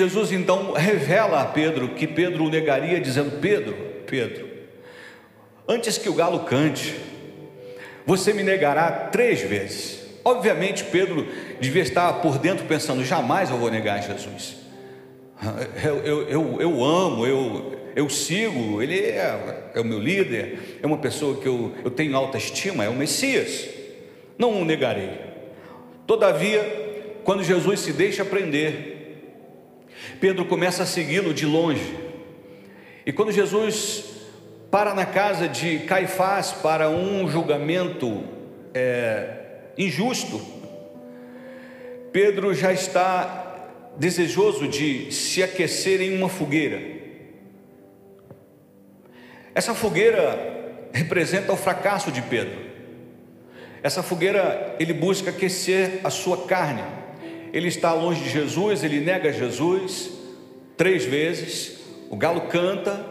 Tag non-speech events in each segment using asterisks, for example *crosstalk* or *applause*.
Jesus então revela a Pedro que Pedro o negaria, dizendo: Pedro, Pedro, antes que o galo cante, você me negará três vezes. Obviamente, Pedro devia estar por dentro pensando: jamais eu vou negar Jesus. Eu, eu, eu, eu amo, eu, eu sigo, ele é, é, o meu líder, é uma pessoa que eu, eu tenho alta estima, é o Messias. Não o negarei. Todavia, quando Jesus se deixa prender, Pedro começa a segui-lo de longe. E quando Jesus para na casa de Caifás para um julgamento é, injusto, Pedro já está desejoso de se aquecer em uma fogueira. Essa fogueira representa o fracasso de Pedro. Essa fogueira, ele busca aquecer a sua carne. Ele está longe de Jesus, ele nega Jesus três vezes. O galo canta,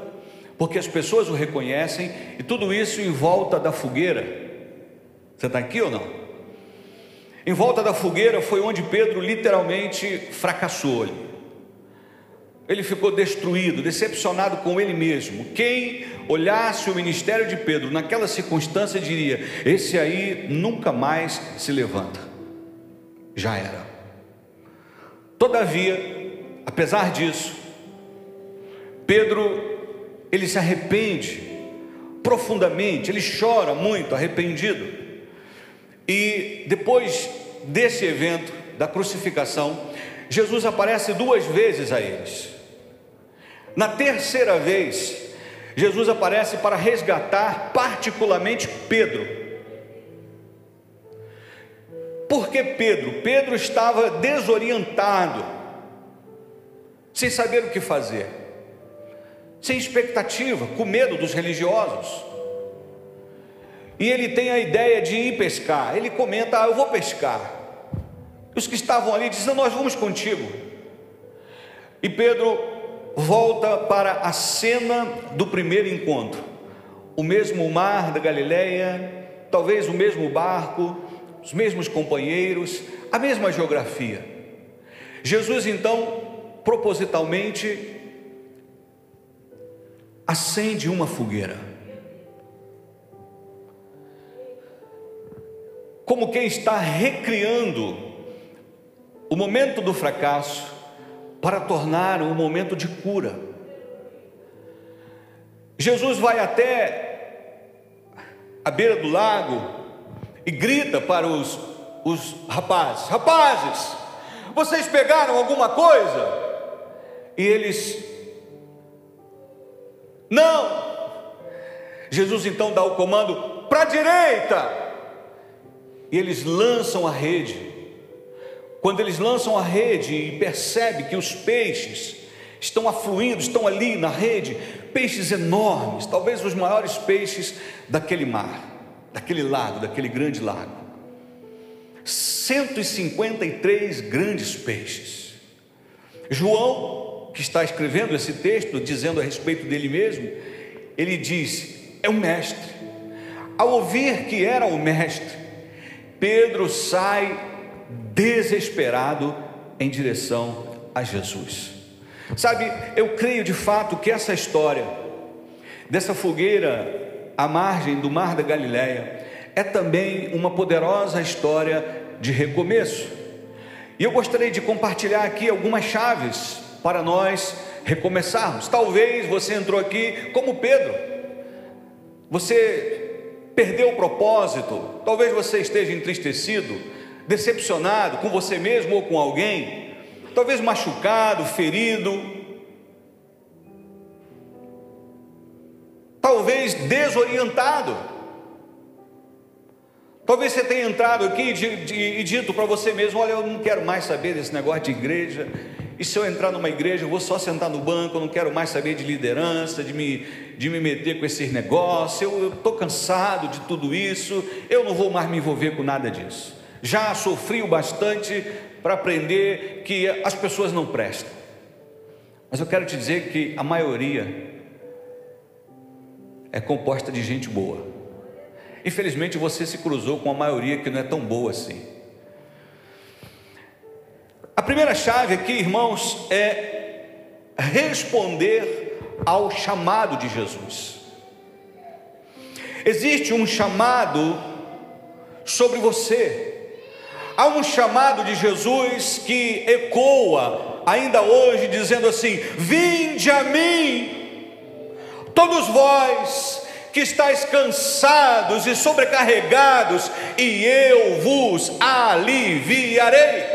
porque as pessoas o reconhecem, e tudo isso em volta da fogueira. Você está aqui ou não? Em volta da fogueira foi onde Pedro literalmente fracassou. Ele ficou destruído, decepcionado com ele mesmo. Quem olhasse o ministério de Pedro naquela circunstância diria: Esse aí nunca mais se levanta. Já era. Todavia, apesar disso, Pedro ele se arrepende profundamente, ele chora muito, arrependido. E depois desse evento da crucificação, Jesus aparece duas vezes a eles. Na terceira vez, Jesus aparece para resgatar particularmente Pedro. Por que Pedro? Pedro estava desorientado, sem saber o que fazer, sem expectativa, com medo dos religiosos. E ele tem a ideia de ir pescar. Ele comenta: ah, Eu vou pescar. Os que estavam ali dizem: Nós vamos contigo. E Pedro volta para a cena do primeiro encontro. O mesmo mar da Galileia, talvez o mesmo barco, os mesmos companheiros, a mesma geografia. Jesus então, propositalmente, acende uma fogueira. como quem está recriando o momento do fracasso para tornar um momento de cura. Jesus vai até a beira do lago e grita para os, os rapazes: Rapazes, vocês pegaram alguma coisa? E eles, não. Jesus então dá o comando para a direita e eles lançam a rede. Quando eles lançam a rede e percebe que os peixes estão afluindo, estão ali na rede, peixes enormes, talvez os maiores peixes daquele mar, daquele lago, daquele grande lago. 153 grandes peixes. João, que está escrevendo esse texto, dizendo a respeito dele mesmo, ele diz: é o mestre. Ao ouvir que era o mestre, Pedro sai desesperado em direção a Jesus. Sabe, eu creio de fato que essa história dessa fogueira à margem do mar da Galileia é também uma poderosa história de recomeço. E eu gostaria de compartilhar aqui algumas chaves para nós recomeçarmos. Talvez você entrou aqui como Pedro. Você perdeu o propósito, talvez você esteja entristecido, decepcionado com você mesmo ou com alguém, talvez machucado, ferido, talvez desorientado. Talvez você tenha entrado aqui e dito para você mesmo: Olha, eu não quero mais saber desse negócio de igreja, e se eu entrar numa igreja, eu vou só sentar no banco, eu não quero mais saber de liderança, de me, de me meter com esses negócios, eu estou cansado de tudo isso, eu não vou mais me envolver com nada disso. Já sofri o bastante para aprender que as pessoas não prestam. Mas eu quero te dizer que a maioria é composta de gente boa. Infelizmente você se cruzou com a maioria que não é tão boa assim. A primeira chave aqui, irmãos, é responder ao chamado de Jesus. Existe um chamado sobre você. Há um chamado de Jesus que ecoa ainda hoje, dizendo assim: Vinde a mim, todos vós que estáis cansados e sobrecarregados, e eu vos aliviarei.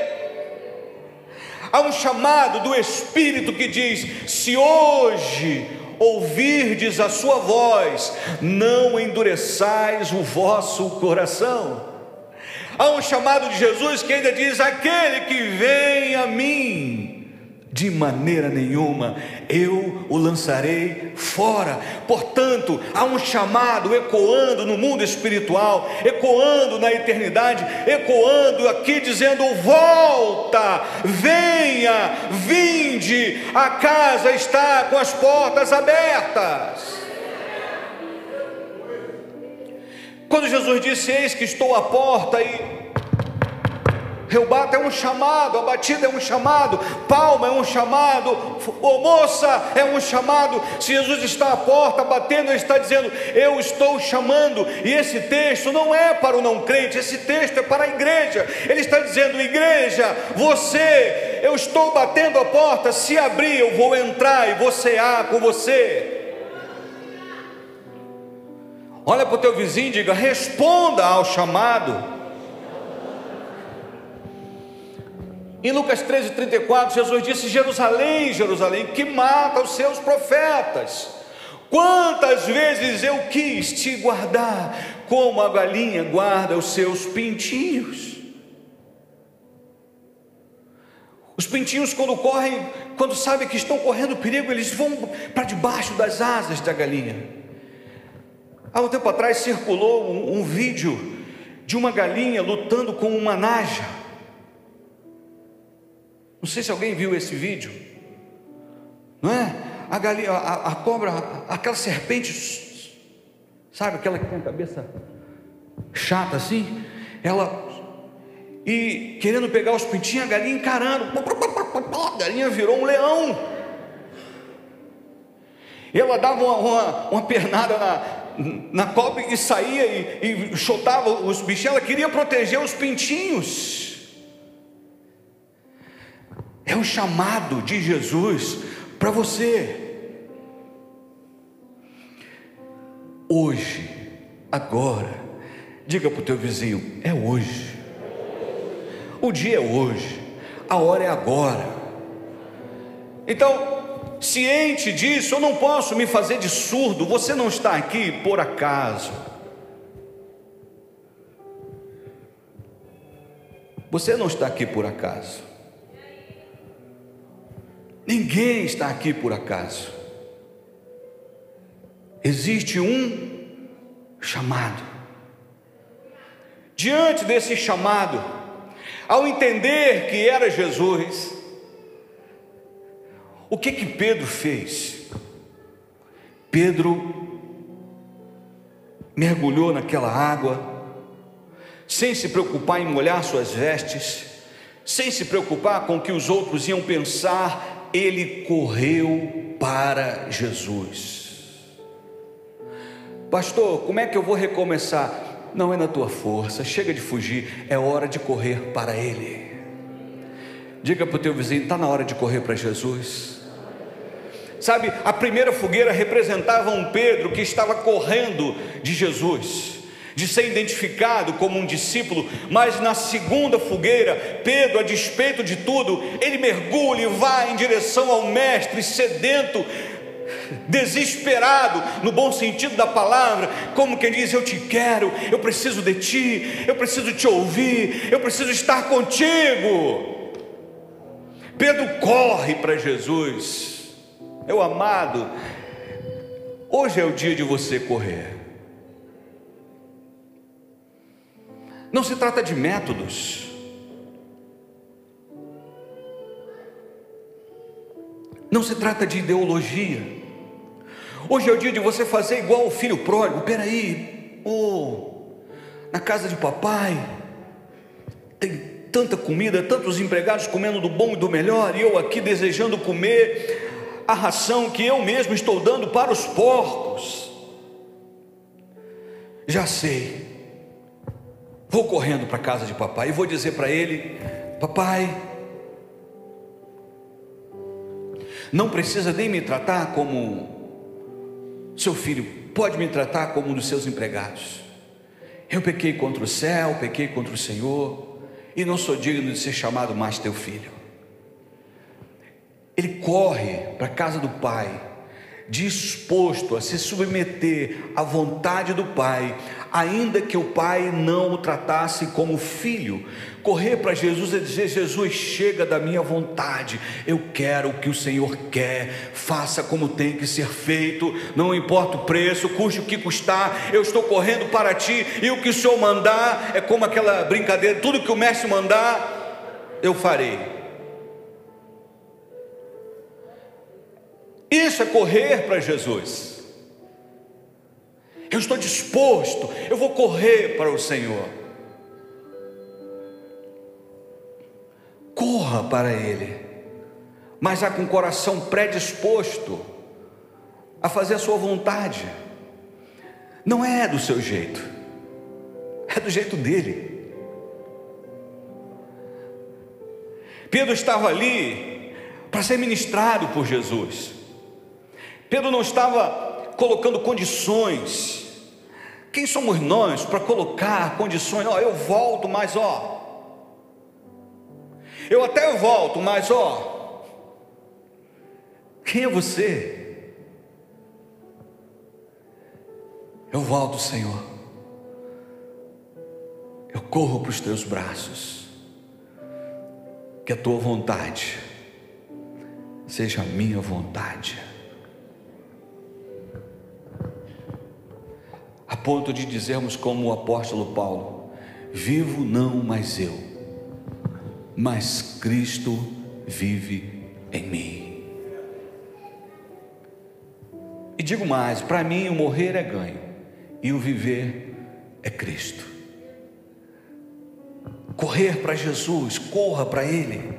Há um chamado do Espírito que diz: se hoje ouvirdes a sua voz, não endureçais o vosso coração. Há um chamado de Jesus que ainda diz: aquele que vem a mim, de maneira nenhuma eu o lançarei fora. Portanto, há um chamado ecoando no mundo espiritual, ecoando na eternidade, ecoando aqui dizendo: volta, venha, vinde, a casa está com as portas abertas. Quando Jesus disse: Eis que estou à porta e Reubata é um chamado, a batida é um chamado, palma é um chamado, moça é um chamado. Se Jesus está à porta batendo, ele está dizendo: Eu estou chamando. E esse texto não é para o não crente, esse texto é para a igreja. Ele está dizendo: Igreja, você, eu estou batendo a porta. Se abrir, eu vou entrar e você há com você. Olha para o teu vizinho e diga: responda ao chamado. Em Lucas 13, 34, Jesus disse: Jerusalém, Jerusalém, que mata os seus profetas. Quantas vezes eu quis te guardar, como a galinha guarda os seus pintinhos. Os pintinhos, quando correm, quando sabem que estão correndo perigo, eles vão para debaixo das asas da galinha. Há um tempo atrás circulou um, um vídeo de uma galinha lutando com uma naja. Não sei se alguém viu esse vídeo. Não é? A, galinha, a, a cobra, aquela serpente, sabe aquela que tem a cabeça chata assim? Ela e querendo pegar os pintinhos, a galinha encarando. A galinha virou um leão. Ela dava uma, uma, uma pernada na, na cobra e saía e, e chutava os bichinhos. Ela queria proteger os pintinhos. É o chamado de Jesus para você. Hoje, agora, diga para o teu vizinho: é hoje. O dia é hoje, a hora é agora. Então, ciente disso, eu não posso me fazer de surdo. Você não está aqui por acaso. Você não está aqui por acaso. Ninguém está aqui por acaso. Existe um chamado. Diante desse chamado, ao entender que era Jesus, o que que Pedro fez? Pedro mergulhou naquela água, sem se preocupar em molhar suas vestes, sem se preocupar com o que os outros iam pensar ele correu para Jesus. Pastor, como é que eu vou recomeçar? Não é na tua força, chega de fugir, é hora de correr para Ele. Diga para o teu vizinho: está na hora de correr para Jesus. Sabe, a primeira fogueira representava um Pedro que estava correndo de Jesus de ser identificado como um discípulo, mas na segunda fogueira, Pedro, a despeito de tudo, ele mergulha e vai em direção ao Mestre, sedento, desesperado, no bom sentido da palavra, como quem diz: Eu te quero, eu preciso de ti, eu preciso te ouvir, eu preciso estar contigo. Pedro corre para Jesus, meu amado, hoje é o dia de você correr. Não se trata de métodos. Não se trata de ideologia. Hoje é o dia de você fazer igual o filho pródigo. Peraí, oh, na casa de papai tem tanta comida, tantos empregados comendo do bom e do melhor, e eu aqui desejando comer a ração que eu mesmo estou dando para os porcos. Já sei, vou correndo para a casa de papai e vou dizer para ele: Papai, não precisa nem me tratar como seu filho, pode me tratar como um dos seus empregados. Eu pequei contra o céu, pequei contra o Senhor, e não sou digno de ser chamado mais teu filho. Ele corre para a casa do pai, disposto a se submeter à vontade do pai, ainda que o pai não o tratasse como filho, correr para Jesus e dizer: Jesus, chega da minha vontade, eu quero o que o Senhor quer, faça como tem que ser feito, não importa o preço, custe o que custar, eu estou correndo para ti, e o que o Senhor mandar é como aquela brincadeira: tudo que o mestre mandar, eu farei. Isso é correr para Jesus. Eu estou disposto, eu vou correr para o Senhor. Corra para Ele, mas já com o coração predisposto a fazer a sua vontade. Não é do seu jeito, é do jeito dele. Pedro estava ali para ser ministrado por Jesus. Pedro não estava colocando condições quem somos nós para colocar condições? Ó, eu volto, mas ó, eu até volto, mas ó, quem é você? Eu volto, Senhor. Eu corro para os teus braços. Que a tua vontade seja a minha vontade. A ponto de dizermos, como o apóstolo Paulo: Vivo não mais eu, mas Cristo vive em mim. E digo mais: para mim, o morrer é ganho, e o viver é Cristo. Correr para Jesus, corra para Ele.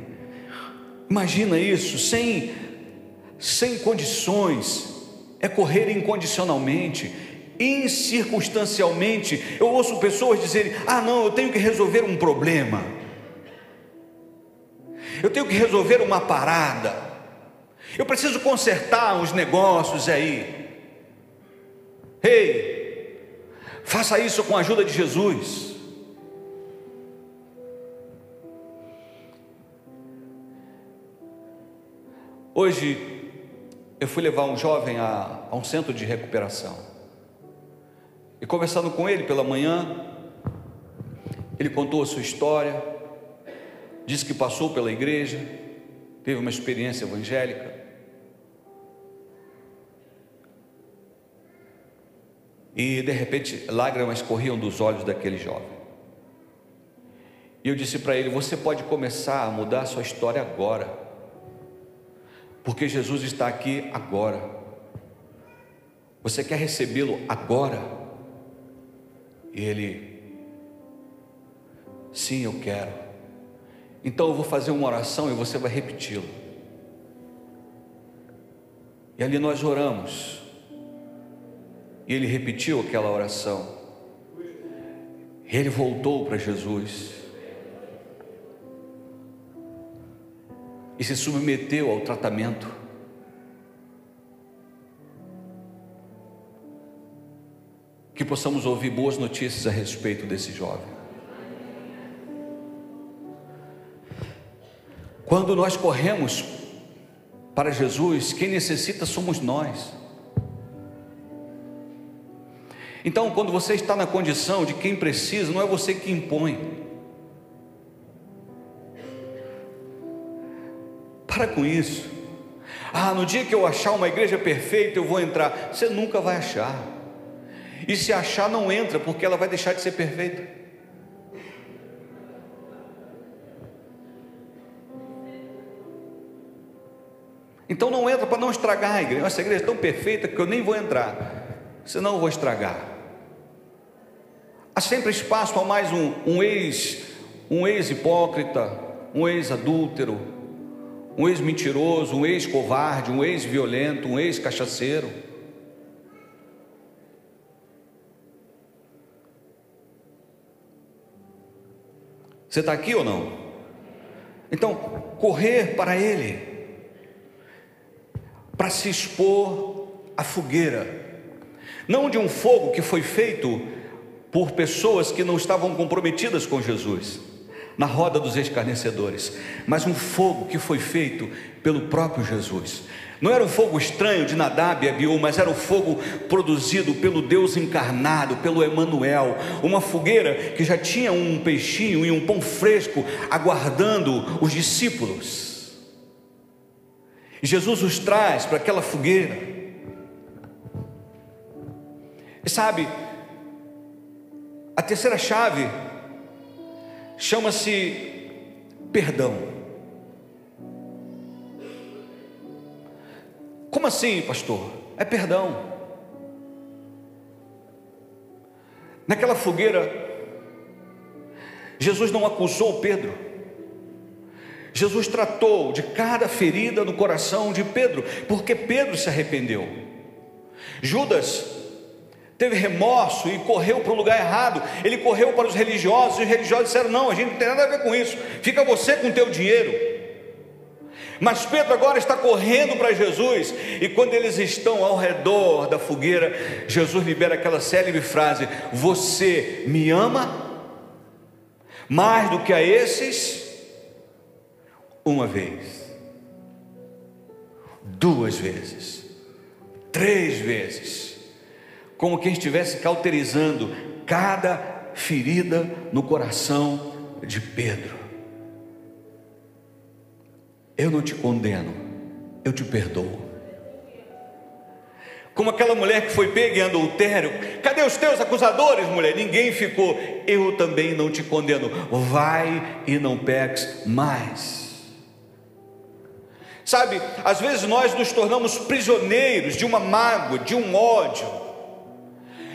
Imagina isso, sem, sem condições, é correr incondicionalmente incircunstancialmente. Eu ouço pessoas dizerem: ah, não, eu tenho que resolver um problema, eu tenho que resolver uma parada, eu preciso consertar uns negócios aí. Ei, faça isso com a ajuda de Jesus. Hoje eu fui levar um jovem a, a um centro de recuperação. E conversando com ele pela manhã, ele contou a sua história, disse que passou pela igreja, teve uma experiência evangélica. E de repente lágrimas corriam dos olhos daquele jovem. E eu disse para ele: Você pode começar a mudar a sua história agora, porque Jesus está aqui agora. Você quer recebê-lo agora? E ele, sim, eu quero. Então eu vou fazer uma oração e você vai repeti-la. E ali nós oramos. E ele repetiu aquela oração. Ele voltou para Jesus. E se submeteu ao tratamento. Que possamos ouvir boas notícias a respeito desse jovem. Quando nós corremos para Jesus, quem necessita somos nós. Então, quando você está na condição de quem precisa, não é você que impõe. Para com isso. Ah, no dia que eu achar uma igreja perfeita, eu vou entrar. Você nunca vai achar. E se achar, não entra, porque ela vai deixar de ser perfeita. Então não entra para não estragar a igreja. Essa igreja é tão perfeita que eu nem vou entrar, senão eu vou estragar. Há sempre espaço para mais um, um ex, um ex-hipócrita, um ex-adúltero, um ex-mentiroso, um ex-covarde, um ex-violento, um ex-cachaceiro. Você está aqui ou não? Então, correr para Ele, para se expor à fogueira, não de um fogo que foi feito por pessoas que não estavam comprometidas com Jesus, na roda dos escarnecedores, mas um fogo que foi feito pelo próprio Jesus. Não era um fogo estranho de Nadab e Abiú, mas era um fogo produzido pelo Deus encarnado, pelo Emanuel, uma fogueira que já tinha um peixinho e um pão fresco aguardando os discípulos. E Jesus os traz para aquela fogueira. E sabe, a terceira chave chama-se perdão. Como assim, pastor? É perdão. Naquela fogueira, Jesus não acusou Pedro. Jesus tratou de cada ferida no coração de Pedro, porque Pedro se arrependeu. Judas teve remorso e correu para o lugar errado. Ele correu para os religiosos e os religiosos disseram: Não, a gente não tem nada a ver com isso. Fica você com o teu dinheiro. Mas Pedro agora está correndo para Jesus, e quando eles estão ao redor da fogueira, Jesus libera aquela célebre frase: Você me ama mais do que a esses? Uma vez, duas vezes, três vezes como quem estivesse cauterizando cada ferida no coração de Pedro. Eu não te condeno, eu te perdoo. Como aquela mulher que foi pega em adultério, cadê os teus acusadores, mulher? Ninguém ficou, eu também não te condeno, vai e não peques mais. Sabe, às vezes nós nos tornamos prisioneiros de uma mágoa, de um ódio,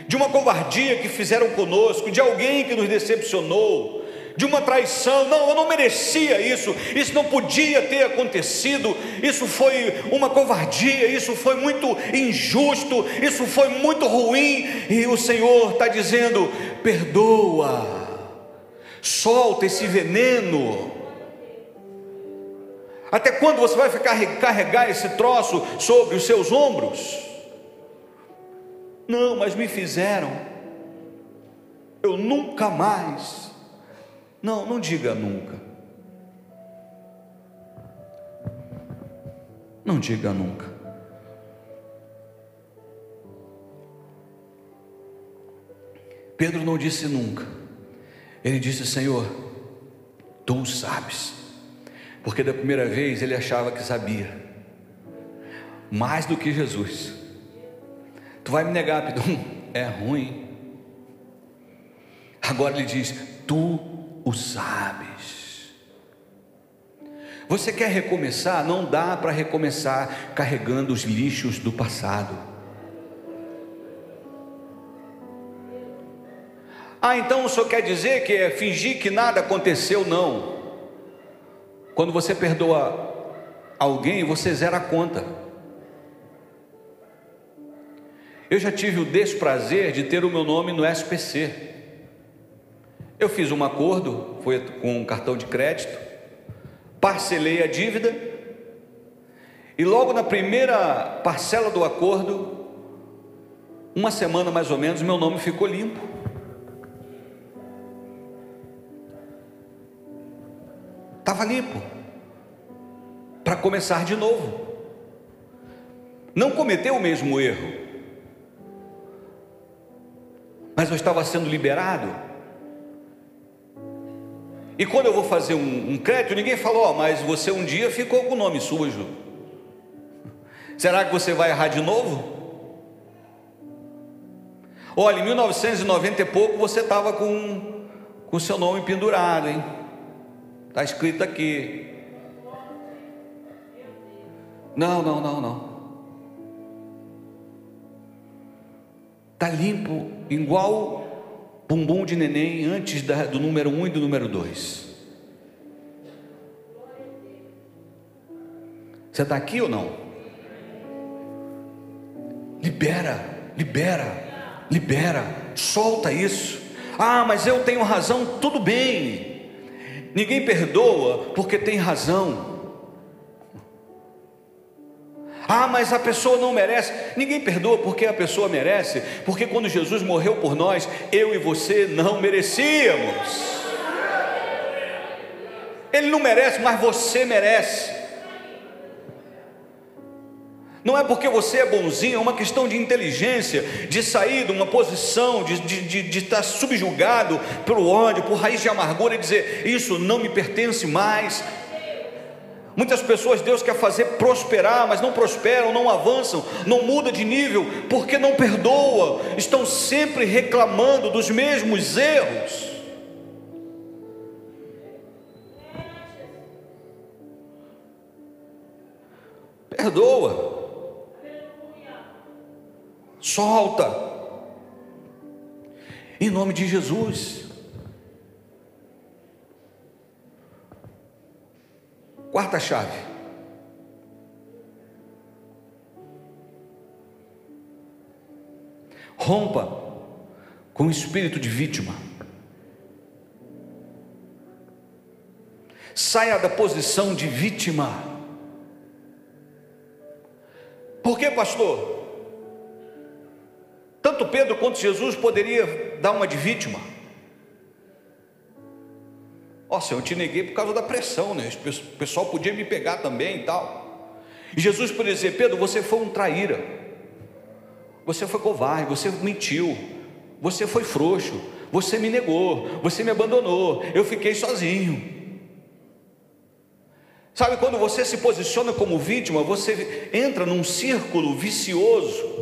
de uma covardia que fizeram conosco, de alguém que nos decepcionou, de uma traição. Não, eu não merecia isso, isso não podia ter acontecido, isso foi uma covardia, isso foi muito injusto, isso foi muito ruim, e o Senhor está dizendo: perdoa, solta esse veneno. Até quando você vai ficar carregar esse troço sobre os seus ombros? Não, mas me fizeram. Eu nunca mais. Não, não diga nunca. Não diga nunca. Pedro não disse nunca. Ele disse: Senhor, tu sabes. Porque da primeira vez ele achava que sabia, mais do que Jesus. Tu vai me negar, Pedro? *laughs* É ruim. Agora ele diz: Tu o sabes. Você quer recomeçar? Não dá para recomeçar carregando os lixos do passado. Ah, então o senhor quer dizer que é fingir que nada aconteceu? Não. Quando você perdoa alguém, você zera a conta. Eu já tive o desprazer de ter o meu nome no SPC. Eu fiz um acordo, foi com um cartão de crédito, parcelei a dívida, e logo na primeira parcela do acordo, uma semana mais ou menos, meu nome ficou limpo. Estava limpo. Para começar de novo. Não cometeu o mesmo erro mas eu estava sendo liberado. E quando eu vou fazer um, um crédito, ninguém falou, oh, mas você um dia ficou com o nome sujo. Será que você vai errar de novo? Olha, em 1990 e pouco você estava com o seu nome pendurado, hein? Está escrito aqui. Não, não, não, não. Está limpo, igual bumbum de neném antes da, do número um e do número dois. Você está aqui ou não? Libera, libera, libera, solta isso. Ah, mas eu tenho razão, tudo bem. Ninguém perdoa porque tem razão. Ah, mas a pessoa não merece. Ninguém perdoa porque a pessoa merece, porque quando Jesus morreu por nós, eu e você não merecíamos. Ele não merece, mas você merece. Não é porque você é bonzinho, é uma questão de inteligência, de sair de uma posição, de, de, de, de estar subjugado pelo ódio, por raiz de amargura e dizer: Isso não me pertence mais. Muitas pessoas Deus quer fazer prosperar, mas não prosperam, não avançam, não muda de nível, porque não perdoa, estão sempre reclamando dos mesmos erros. Perdoa. Solta. Em nome de Jesus. Quarta chave. Rompa com o espírito de vítima. Saia da posição de vítima. Por que, pastor? Tanto Pedro quanto Jesus poderia dar uma de vítima. Senhor, eu te neguei por causa da pressão, né? O pessoal podia me pegar também e tal. E Jesus poderia dizer: Pedro, você foi um traíra, você foi covarde, você mentiu, você foi frouxo, você me negou, você me abandonou, eu fiquei sozinho. Sabe, quando você se posiciona como vítima, você entra num círculo vicioso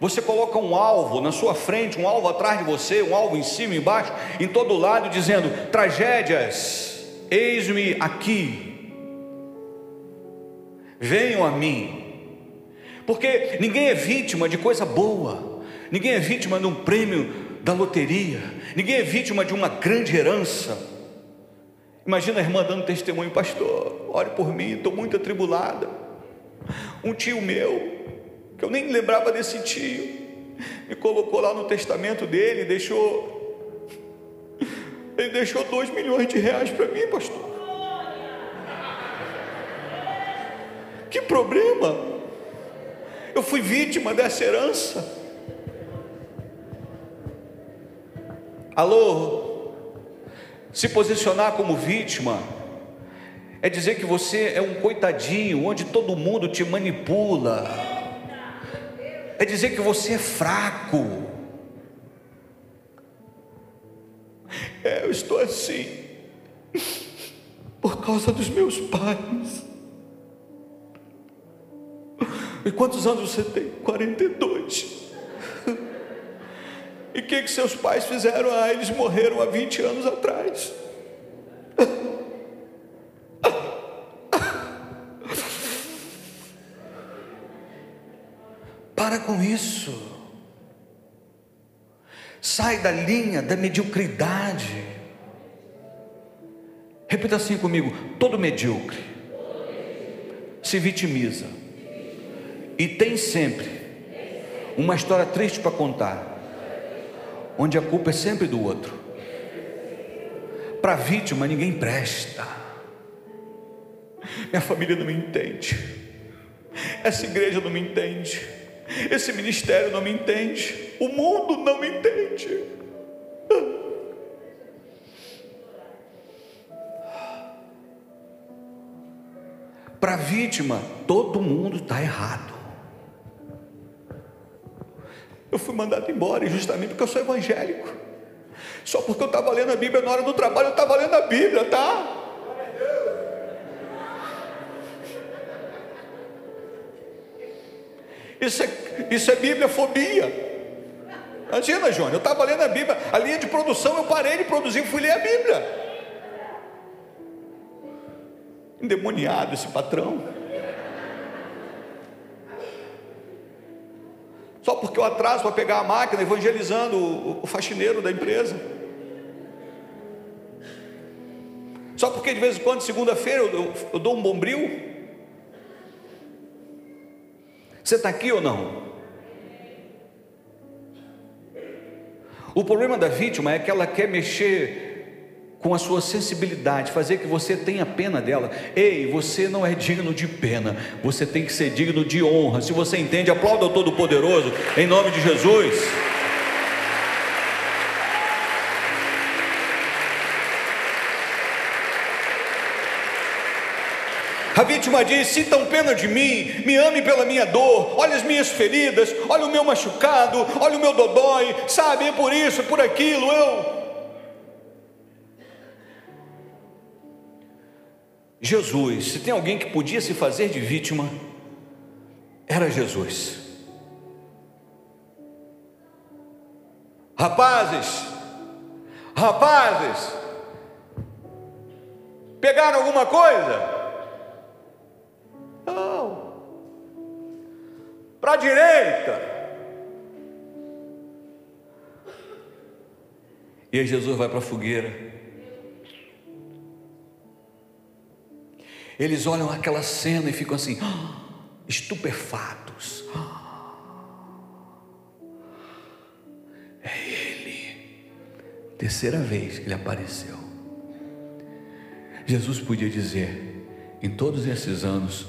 você coloca um alvo na sua frente, um alvo atrás de você, um alvo em cima, embaixo, em todo lado, dizendo: tragédias, eis-me aqui, venham a mim, porque ninguém é vítima de coisa boa, ninguém é vítima de um prêmio da loteria, ninguém é vítima de uma grande herança. Imagina a irmã dando testemunho, pastor, ore por mim, estou muito atribulada. Um tio meu que eu nem lembrava desse tio, me colocou lá no testamento dele, deixou, ele deixou dois milhões de reais para mim, pastor. Que problema? Eu fui vítima dessa herança. Alô? Se posicionar como vítima é dizer que você é um coitadinho, onde todo mundo te manipula é dizer que você é fraco. É, eu estou assim por causa dos meus pais. E quantos anos você tem? 42. E o que, que seus pais fizeram? Ah, eles morreram há 20 anos atrás. Com isso. Sai da linha da mediocridade. Repita assim comigo: todo medíocre se vitimiza e tem sempre uma história triste para contar, onde a culpa é sempre do outro. Para vítima ninguém presta. Minha família não me entende. Essa igreja não me entende. Esse ministério não me entende, o mundo não me entende. Para a vítima, todo mundo está errado. Eu fui mandado embora justamente porque eu sou evangélico. Só porque eu estava lendo a Bíblia na hora do trabalho, eu estava lendo a Bíblia, tá? Isso é, isso é bibliafobia. Imagina, João, eu estava lendo a Bíblia, a linha de produção, eu parei de produzir e fui ler a Bíblia. Endemoniado esse patrão. Só porque eu atraso para pegar a máquina, evangelizando o, o faxineiro da empresa. Só porque de vez em quando, segunda-feira, eu, eu, eu dou um bombril. Você está aqui ou não? O problema da vítima é que ela quer mexer com a sua sensibilidade, fazer que você tenha pena dela. Ei, você não é digno de pena, você tem que ser digno de honra. Se você entende, aplauda o Todo-Poderoso, em nome de Jesus. A vítima diz: sintam pena de mim, me ame pela minha dor, olha as minhas feridas, olha o meu machucado, olha o meu dodói, sabe, é por isso, por aquilo, eu Jesus, se tem alguém que podia se fazer de vítima, era Jesus. Rapazes, rapazes, pegaram alguma coisa? Não. Para a direita. E aí Jesus vai para a fogueira. Eles olham aquela cena e ficam assim, ah, estupefatos. é Ele. Terceira vez que ele apareceu. Jesus podia dizer, em todos esses anos,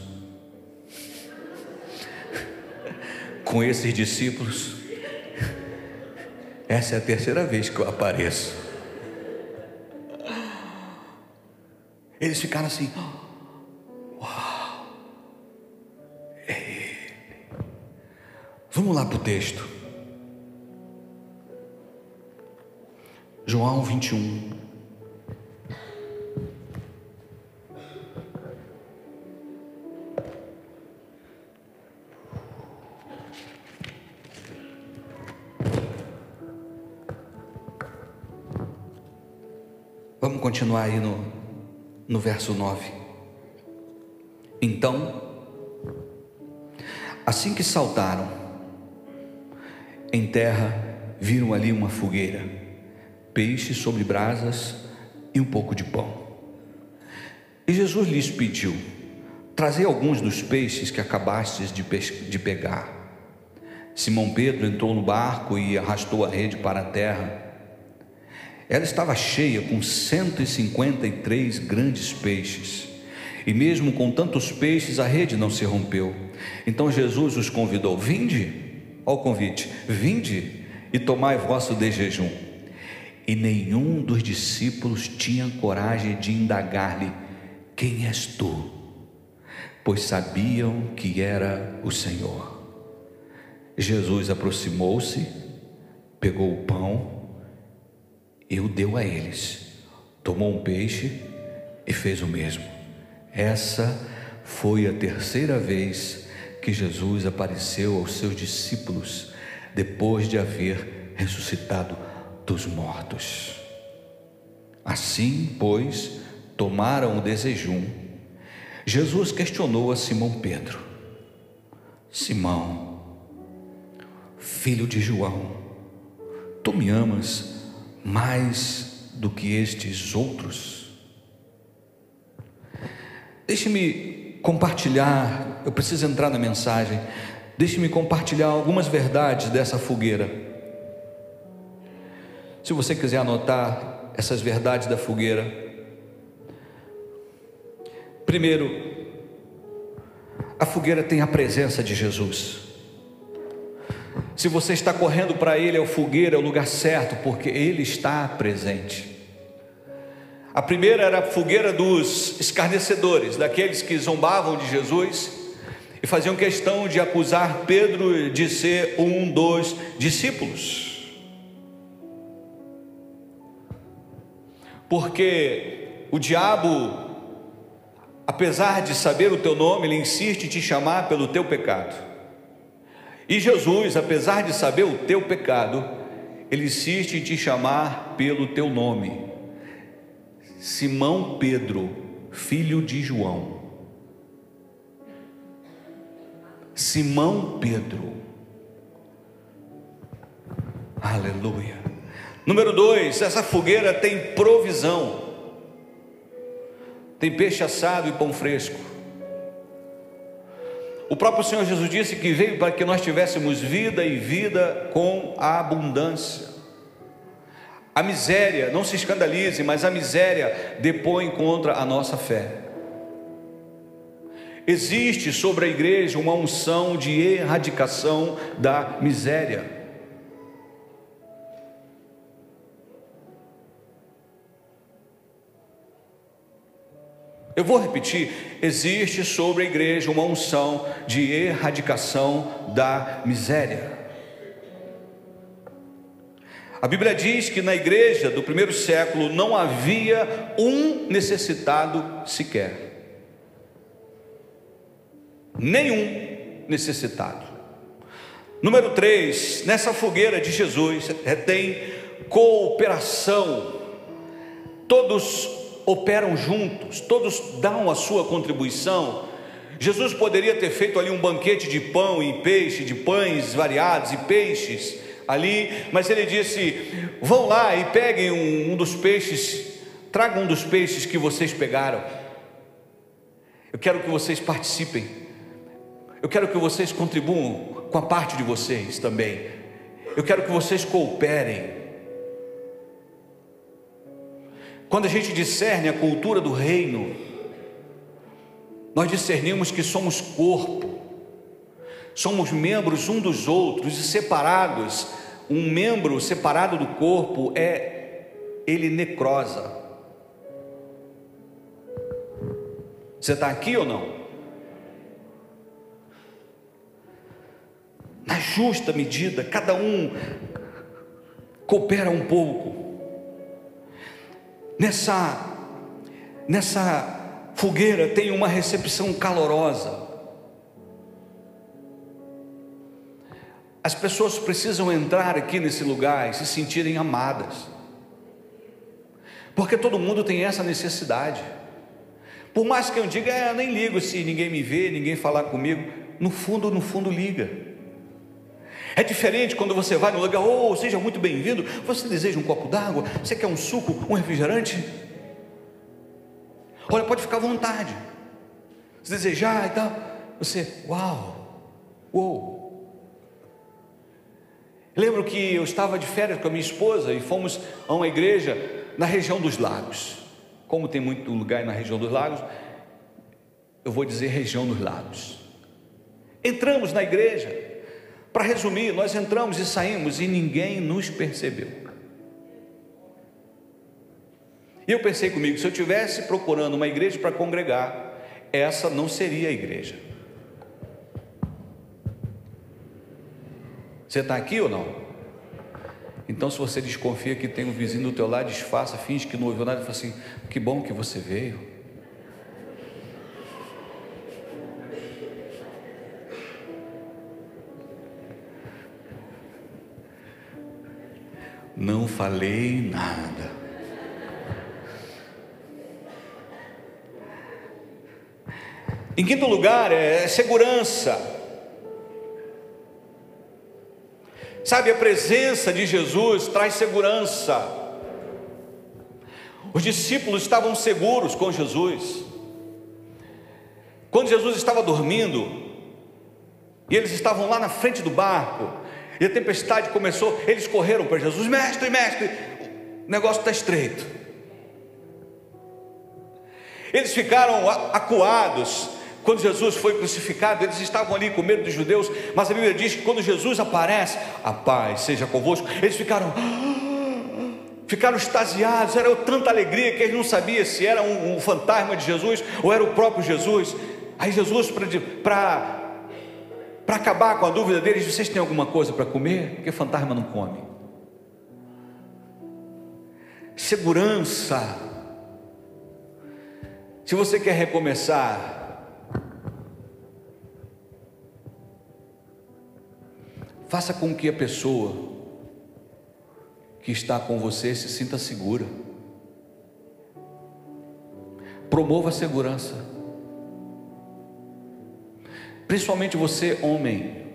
com esses discípulos, essa é a terceira vez que eu apareço. Eles ficaram assim, Vamos lá para o texto. João 21. Continuar aí no, no verso 9. Então, assim que saltaram, em terra, viram ali uma fogueira, peixe sobre brasas e um pouco de pão. E Jesus lhes pediu: Trazei alguns dos peixes que acabastes de, de pegar. Simão Pedro entrou no barco e arrastou a rede para a terra. Ela estava cheia com 153 grandes peixes. E mesmo com tantos peixes, a rede não se rompeu. Então Jesus os convidou: Vinde Olha o convite: vinde e tomai vosso de jejum. E nenhum dos discípulos tinha coragem de indagar-lhe: Quem és tu? Pois sabiam que era o Senhor. Jesus aproximou-se, pegou o pão e o deu a eles. Tomou um peixe e fez o mesmo. Essa foi a terceira vez que Jesus apareceu aos seus discípulos depois de haver ressuscitado dos mortos. Assim, pois, tomaram o desejum. Jesus questionou a Simão Pedro: Simão, filho de João, tu me amas mais do que estes outros? Deixe-me compartilhar, eu preciso entrar na mensagem. Deixe-me compartilhar algumas verdades dessa fogueira. Se você quiser anotar essas verdades da fogueira. Primeiro, a fogueira tem a presença de Jesus. Se você está correndo para Ele, é o fogueira, é o lugar certo, porque Ele está presente. A primeira era a fogueira dos escarnecedores, daqueles que zombavam de Jesus e faziam questão de acusar Pedro de ser um dos discípulos. Porque o diabo, apesar de saber o teu nome, ele insiste em te chamar pelo teu pecado. E Jesus, apesar de saber o teu pecado, ele insiste em te chamar pelo teu nome. Simão Pedro, filho de João. Simão Pedro. Aleluia. Número dois, essa fogueira tem provisão. Tem peixe assado e pão fresco. O próprio Senhor Jesus disse que veio para que nós tivéssemos vida e vida com a abundância. A miséria, não se escandalize, mas a miséria depõe contra a nossa fé. Existe sobre a igreja uma unção de erradicação da miséria. Eu vou repetir: existe sobre a igreja uma unção de erradicação da miséria. A Bíblia diz que na igreja do primeiro século não havia um necessitado sequer. Nenhum necessitado. Número 3, nessa fogueira de Jesus tem cooperação. Todos operam juntos, todos dão a sua contribuição. Jesus poderia ter feito ali um banquete de pão e peixe, de pães variados e peixes ali, mas ele disse: vão lá e peguem um, um dos peixes, tragam um dos peixes que vocês pegaram. Eu quero que vocês participem, eu quero que vocês contribuam com a parte de vocês também, eu quero que vocês cooperem. Quando a gente discerne a cultura do reino, nós discernimos que somos corpo, somos membros um dos outros e separados. Um membro separado do corpo é ele necrosa. Você está aqui ou não? Na justa medida, cada um coopera um pouco nessa nessa fogueira tem uma recepção calorosa. As pessoas precisam entrar aqui nesse lugar e se sentirem amadas. Porque todo mundo tem essa necessidade. Por mais que eu diga, é, nem ligo se ninguém me vê, ninguém falar comigo, no fundo, no fundo liga. É diferente quando você vai no lugar, oh, seja muito bem-vindo. Você deseja um copo d'água? Você quer um suco, um refrigerante? Olha, pode ficar à vontade. Se desejar e tal, você, uau, uou. Lembro que eu estava de férias com a minha esposa e fomos a uma igreja na região dos lagos. Como tem muito lugar na região dos lagos, eu vou dizer região dos lagos. Entramos na igreja, para resumir, nós entramos e saímos e ninguém nos percebeu. E eu pensei comigo, se eu tivesse procurando uma igreja para congregar, essa não seria a igreja. Você está aqui ou não? Então, se você desconfia que tem um vizinho do teu lado, disfarça, finge que não ouviu nada e fala assim: que bom que você veio. Não falei nada. Em quinto lugar, é segurança. Sabe, a presença de Jesus traz segurança. Os discípulos estavam seguros com Jesus. Quando Jesus estava dormindo, e eles estavam lá na frente do barco, e a tempestade começou, eles correram para Jesus, mestre, mestre, o negócio está estreito. Eles ficaram acuados. Quando Jesus foi crucificado, eles estavam ali com medo dos judeus, mas a Bíblia diz que quando Jesus aparece, a paz seja convosco, eles ficaram, *gasps* ficaram extasiados, era tanta alegria que eles não sabiam se era um, um fantasma de Jesus ou era o próprio Jesus. Aí Jesus, para para acabar com a dúvida deles, vocês têm alguma coisa para comer? Porque fantasma não come. Segurança. Se você quer recomeçar, faça com que a pessoa que está com você se sinta segura. Promova a segurança. Principalmente você, homem.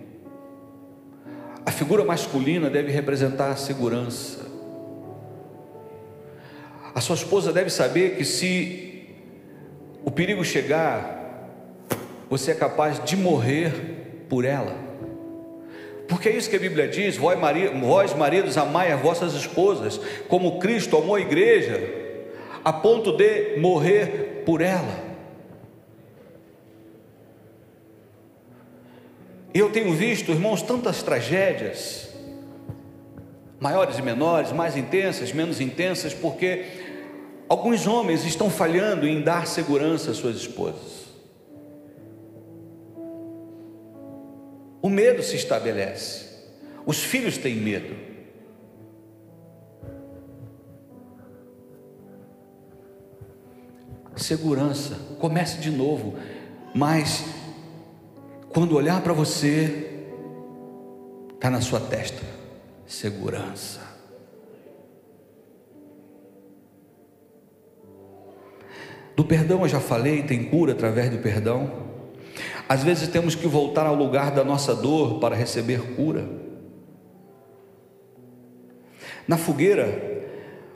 figura masculina deve representar a segurança. A sua esposa deve saber que se o perigo chegar, você é capaz de morrer por ela. Porque é isso que a Bíblia diz: vós, maridos, amai as vossas esposas, como Cristo amou a igreja, a ponto de morrer por ela. Eu tenho visto, irmãos, tantas tragédias, maiores e menores, mais intensas, menos intensas, porque alguns homens estão falhando em dar segurança às suas esposas. O medo se estabelece, os filhos têm medo. Segurança, comece de novo, mas quando olhar para você, está na sua testa: segurança. Do perdão eu já falei, tem cura através do perdão. Às vezes temos que voltar ao lugar da nossa dor para receber cura. Na fogueira,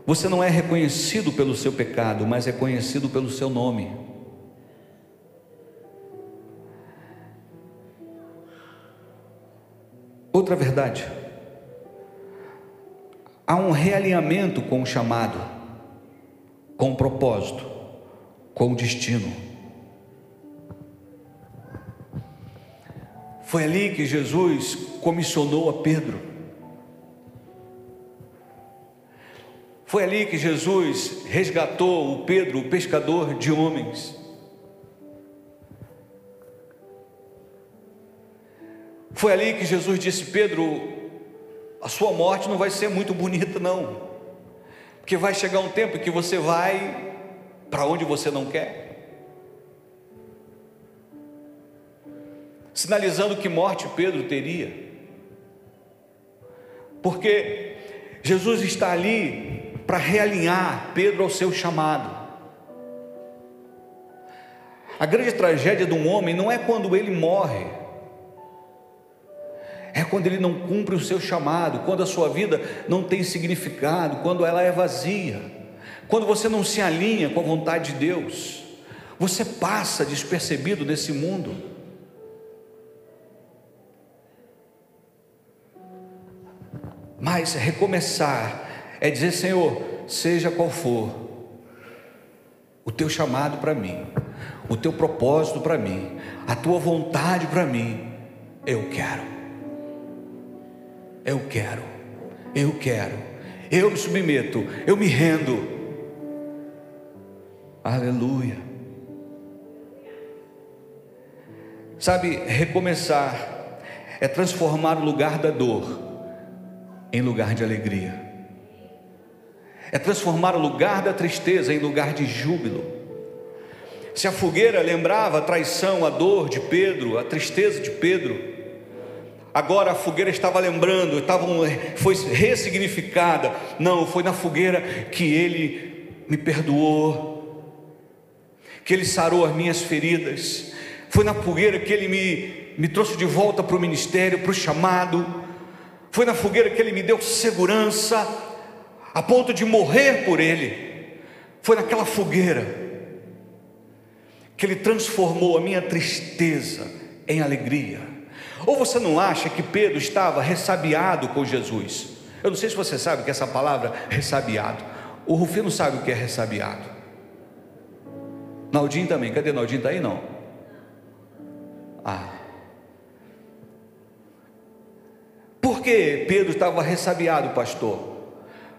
você não é reconhecido pelo seu pecado, mas é conhecido pelo seu nome. Outra verdade. Há um realinhamento com o chamado, com o propósito, com o destino. Foi ali que Jesus comissionou a Pedro. Foi ali que Jesus resgatou o Pedro, o pescador de homens. Foi ali que Jesus disse: Pedro, a sua morte não vai ser muito bonita, não, porque vai chegar um tempo que você vai para onde você não quer. Sinalizando que morte Pedro teria, porque Jesus está ali para realinhar Pedro ao seu chamado. A grande tragédia de um homem não é quando ele morre, é quando ele não cumpre o seu chamado, quando a sua vida não tem significado, quando ela é vazia, quando você não se alinha com a vontade de Deus, você passa despercebido nesse mundo. Mas recomeçar é dizer: Senhor, seja qual for o teu chamado para mim, o teu propósito para mim, a tua vontade para mim, eu quero. Eu quero, eu quero, eu me submeto, eu me rendo. Aleluia. Sabe, recomeçar é transformar o lugar da dor em lugar de alegria, é transformar o lugar da tristeza em lugar de júbilo. Se a fogueira lembrava a traição, a dor de Pedro, a tristeza de Pedro, Agora a fogueira estava lembrando, estava, foi ressignificada. Não, foi na fogueira que ele me perdoou, que ele sarou as minhas feridas. Foi na fogueira que ele me, me trouxe de volta para o ministério, para o chamado. Foi na fogueira que ele me deu segurança, a ponto de morrer por ele. Foi naquela fogueira que ele transformou a minha tristeza em alegria ou você não acha que Pedro estava ressabiado com Jesus? Eu não sei se você sabe que essa palavra ressabiado. O Rufino sabe o que é ressabiado. Naldinho também. Cadê Naldinho? Está aí não? Ah. Por que Pedro estava ressabiado, pastor?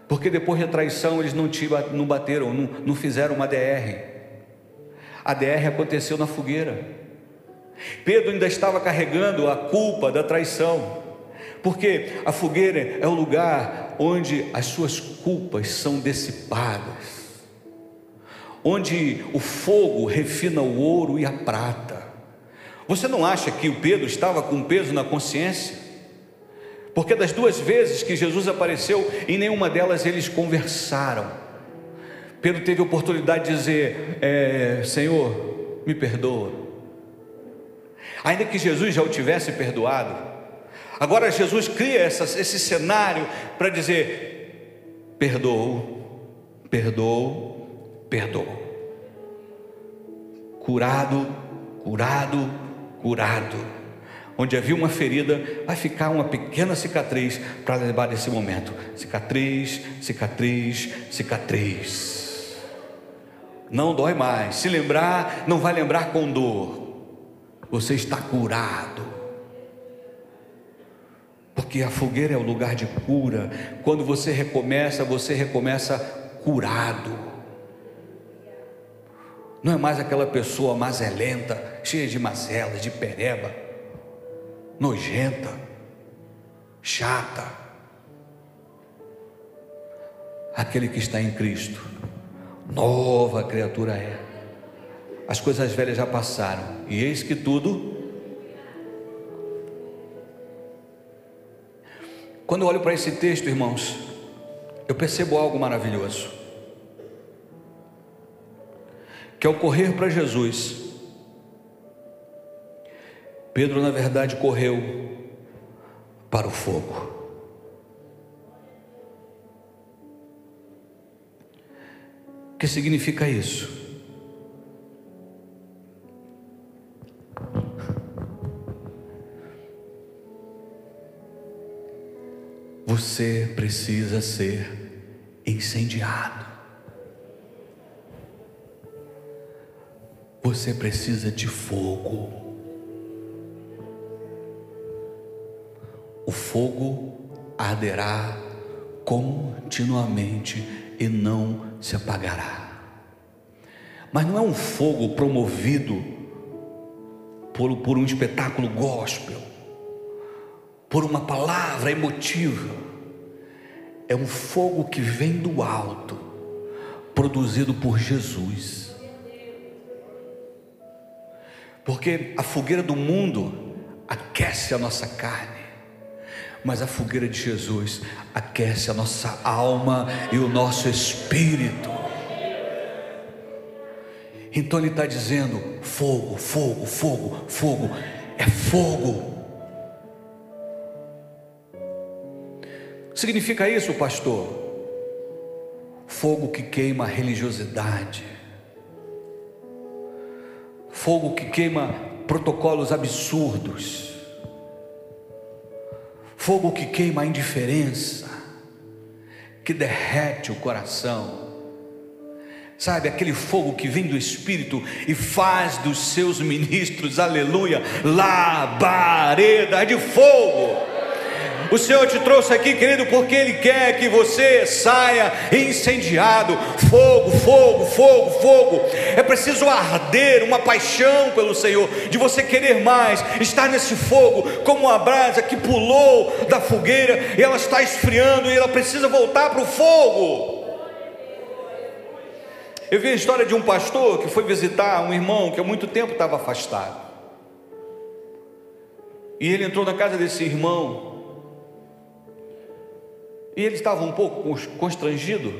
Porque depois da traição eles não, não bateram, não, não fizeram uma DR. A DR aconteceu na fogueira. Pedro ainda estava carregando a culpa da traição, porque a fogueira é o lugar onde as suas culpas são dissipadas, onde o fogo refina o ouro e a prata. Você não acha que o Pedro estava com peso na consciência? Porque das duas vezes que Jesus apareceu, em nenhuma delas eles conversaram. Pedro teve a oportunidade de dizer: é, Senhor, me perdoa Ainda que Jesus já o tivesse perdoado, Agora Jesus cria essa, esse cenário para dizer: perdoo, perdoo, perdoo. Curado, curado, curado. Onde havia uma ferida, vai ficar uma pequena cicatriz para levar desse momento. Cicatriz, cicatriz, cicatriz. Não dói mais. Se lembrar, não vai lembrar com dor. Você está curado porque a fogueira é o lugar de cura. Quando você recomeça, você recomeça curado. Não é mais aquela pessoa mazelenta, cheia de mazelas, de pereba, nojenta, chata. Aquele que está em Cristo, nova criatura é. As coisas velhas já passaram, e eis que tudo Quando eu olho para esse texto, irmãos, eu percebo algo maravilhoso. Que ao correr para Jesus, Pedro, na verdade, correu para o fogo. O que significa isso? Você precisa ser incendiado. Você precisa de fogo. O fogo arderá continuamente e não se apagará. Mas não é um fogo promovido por, por um espetáculo gospel por uma palavra emotiva. É um fogo que vem do alto, produzido por Jesus. Porque a fogueira do mundo aquece a nossa carne, mas a fogueira de Jesus aquece a nossa alma e o nosso espírito. Então ele está dizendo: fogo, fogo, fogo, fogo, é fogo. Significa isso, pastor? Fogo que queima a religiosidade, fogo que queima protocolos absurdos, fogo que queima a indiferença, que derrete o coração. Sabe, aquele fogo que vem do Espírito e faz dos seus ministros, aleluia, labareda de fogo. O Senhor te trouxe aqui, querido, porque Ele quer que você saia incendiado. Fogo, fogo, fogo, fogo. É preciso arder uma paixão pelo Senhor, de você querer mais, estar nesse fogo, como uma brasa que pulou da fogueira e ela está esfriando e ela precisa voltar para o fogo. Eu vi a história de um pastor que foi visitar um irmão que há muito tempo estava afastado. E ele entrou na casa desse irmão e ele estava um pouco constrangido.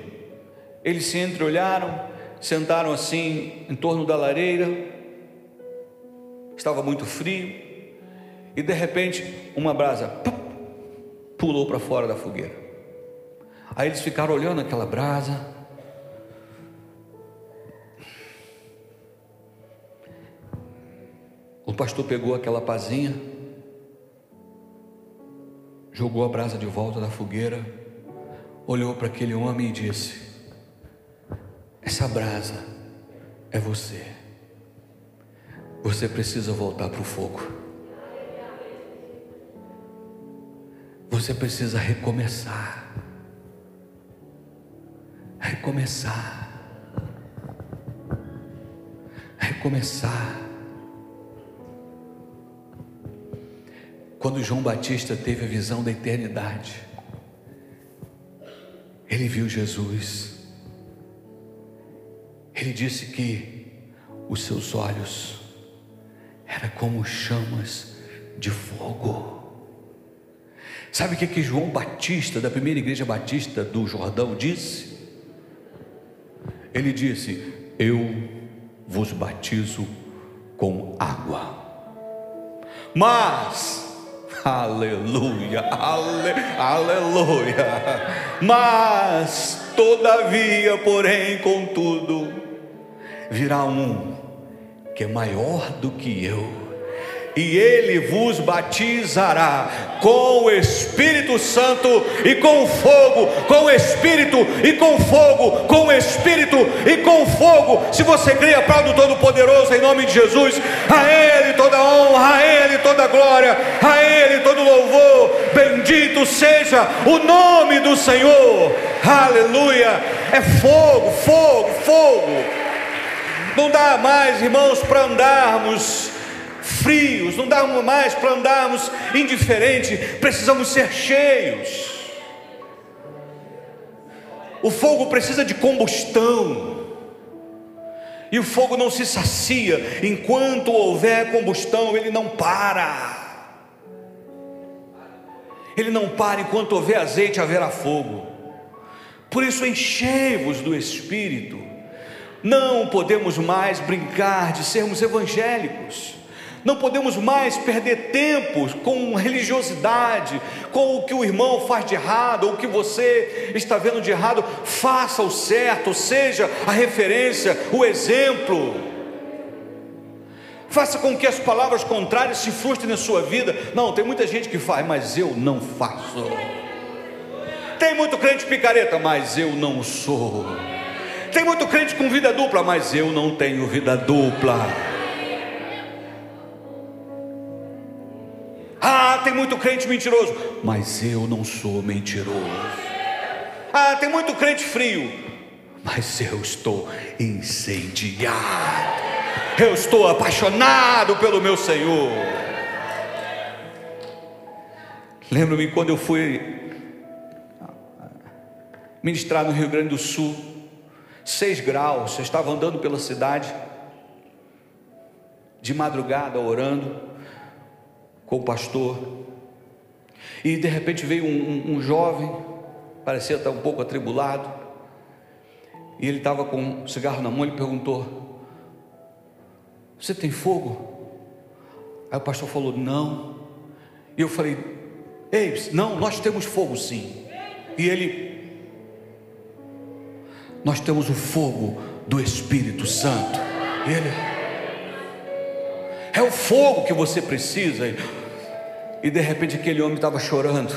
Eles se entreolharam, sentaram assim em torno da lareira. Estava muito frio. E de repente, uma brasa pulou para fora da fogueira. Aí eles ficaram olhando aquela brasa. O pastor pegou aquela pazinha, jogou a brasa de volta da fogueira olhou para aquele homem e disse: Essa brasa é você. Você precisa voltar para o fogo. Você precisa recomeçar. Recomeçar. Recomeçar. Quando João Batista teve a visão da eternidade, ele viu Jesus. Ele disse que os seus olhos eram como chamas de fogo. Sabe o que, que João Batista, da primeira igreja batista do Jordão, disse? Ele disse: Eu vos batizo com água, mas, *laughs* Aleluia, ale, aleluia. Mas, todavia, porém, contudo, virá um que é maior do que eu e ele vos batizará com o Espírito Santo e com fogo, com o Espírito e com fogo, com o Espírito e com fogo. Se você crê, aplaude o Todo-Poderoso em nome de Jesus. A Ele toda honra, a Ele toda glória, a Ele todo louvor. Bendito seja o nome do Senhor. Aleluia. É fogo, fogo, fogo. Não dá mais, irmãos, para andarmos frios, não dá mais para andarmos indiferente, precisamos ser cheios. O fogo precisa de combustão. E o fogo não se sacia, enquanto houver combustão, ele não para. Ele não para enquanto houver azeite, haverá fogo. Por isso, enchei-vos do Espírito. Não podemos mais brincar de sermos evangélicos. Não podemos mais perder tempo com religiosidade, com o que o irmão faz de errado, ou o que você está vendo de errado. Faça o certo, seja a referência, o exemplo. Faça com que as palavras contrárias se frustrem na sua vida. Não, tem muita gente que faz, mas eu não faço. Tem muito crente picareta, mas eu não sou. Tem muito crente com vida dupla, mas eu não tenho vida dupla. Tem muito crente mentiroso, mas eu não sou mentiroso. Ah, tem muito crente frio, mas eu estou incendiado. Eu estou apaixonado pelo meu Senhor. Lembro-me quando eu fui ministrar no Rio Grande do Sul, seis graus, eu estava andando pela cidade, de madrugada orando, com o pastor. E de repente veio um, um, um jovem, parecia estar um pouco atribulado, e ele estava com um cigarro na mão e perguntou: Você tem fogo? Aí o pastor falou: Não. E eu falei: Ei, não, nós temos fogo sim. E ele: Nós temos o fogo do Espírito Santo. E ele: é o fogo que você precisa. E de repente aquele homem estava chorando.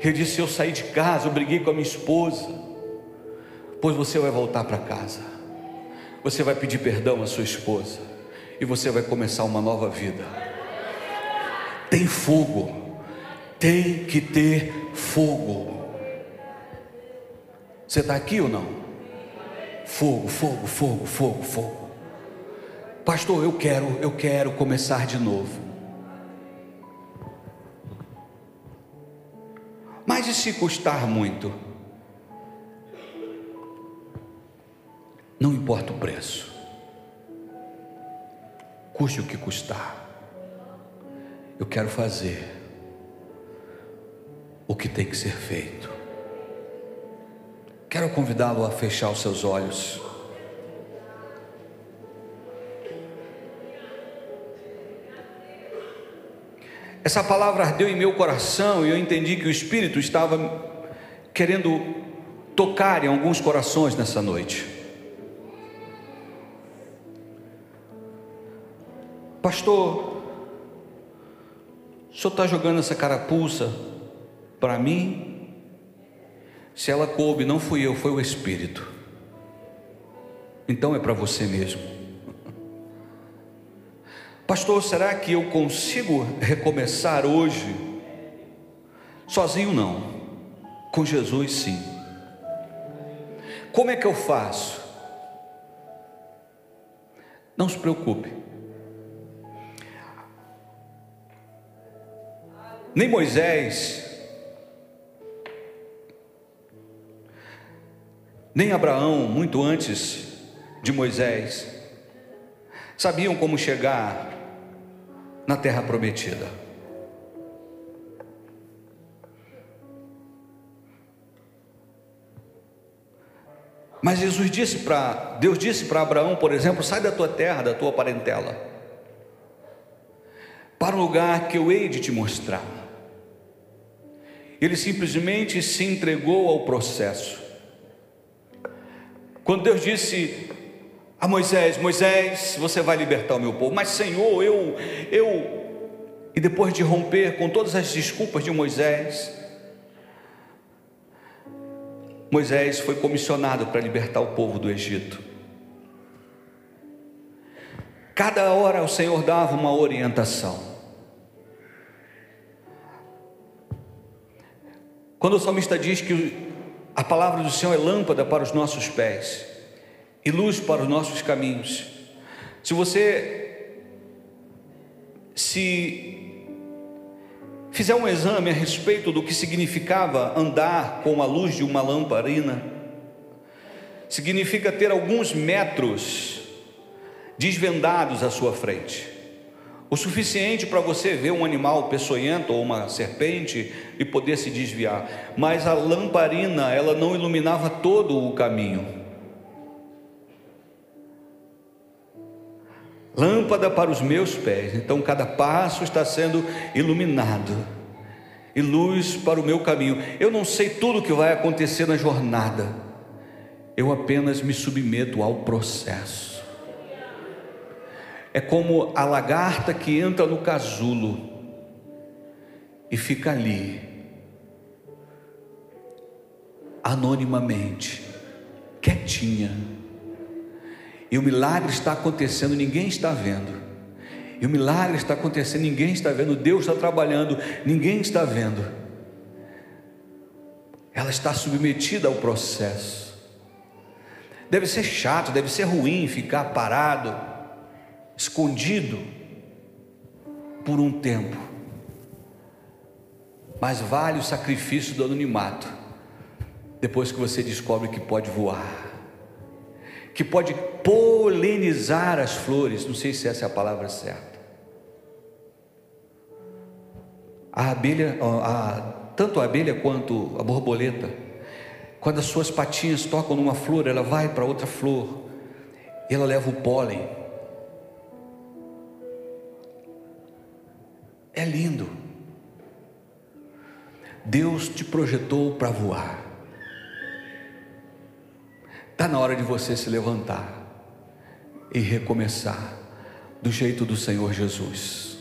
Ele disse: Eu saí de casa, eu briguei com a minha esposa. Pois você vai voltar para casa. Você vai pedir perdão à sua esposa. E você vai começar uma nova vida. Tem fogo. Tem que ter fogo. Você está aqui ou não? Fogo, fogo, fogo, fogo, fogo. Pastor, eu quero, eu quero começar de novo. Mas e se custar muito? Não importa o preço. Custe o que custar. Eu quero fazer o que tem que ser feito. Quero convidá-lo a fechar os seus olhos. Essa palavra ardeu em meu coração e eu entendi que o Espírito estava querendo tocar em alguns corações nessa noite. Pastor, o senhor está jogando essa carapuça para mim? Se ela coube, não fui eu, foi o Espírito. Então é para você mesmo. Pastor, será que eu consigo recomeçar hoje? Sozinho não, com Jesus sim. Como é que eu faço? Não se preocupe. Nem Moisés, nem Abraão, muito antes de Moisés, sabiam como chegar na terra prometida. Mas Jesus disse para, Deus disse para Abraão, por exemplo, sai da tua terra, da tua parentela. para um lugar que eu hei de te mostrar. Ele simplesmente se entregou ao processo. Quando Deus disse a Moisés: Moisés, você vai libertar o meu povo, mas Senhor, eu, eu. E depois de romper com todas as desculpas de Moisés, Moisés foi comissionado para libertar o povo do Egito. Cada hora o Senhor dava uma orientação. Quando o salmista diz que a palavra do Senhor é lâmpada para os nossos pés e luz para os nossos caminhos. Se você se fizer um exame a respeito do que significava andar com a luz de uma lamparina, significa ter alguns metros desvendados à sua frente. O suficiente para você ver um animal peçonhento ou uma serpente e poder se desviar. Mas a lamparina, ela não iluminava todo o caminho. Lâmpada para os meus pés. Então cada passo está sendo iluminado. E luz para o meu caminho. Eu não sei tudo o que vai acontecer na jornada. Eu apenas me submeto ao processo é como a lagarta que entra no casulo e fica ali, anonimamente, quietinha. E o milagre está acontecendo, ninguém está vendo. E o milagre está acontecendo, ninguém está vendo. Deus está trabalhando, ninguém está vendo. Ela está submetida ao processo. Deve ser chato, deve ser ruim ficar parado escondido por um tempo, mas vale o sacrifício do anonimato, depois que você descobre que pode voar, que pode polinizar as flores, não sei se essa é a palavra certa. A abelha, a, tanto a abelha quanto a borboleta, quando as suas patinhas tocam numa flor, ela vai para outra flor, e ela leva o pólen. É lindo. Deus te projetou para voar. Está na hora de você se levantar e recomeçar do jeito do Senhor Jesus.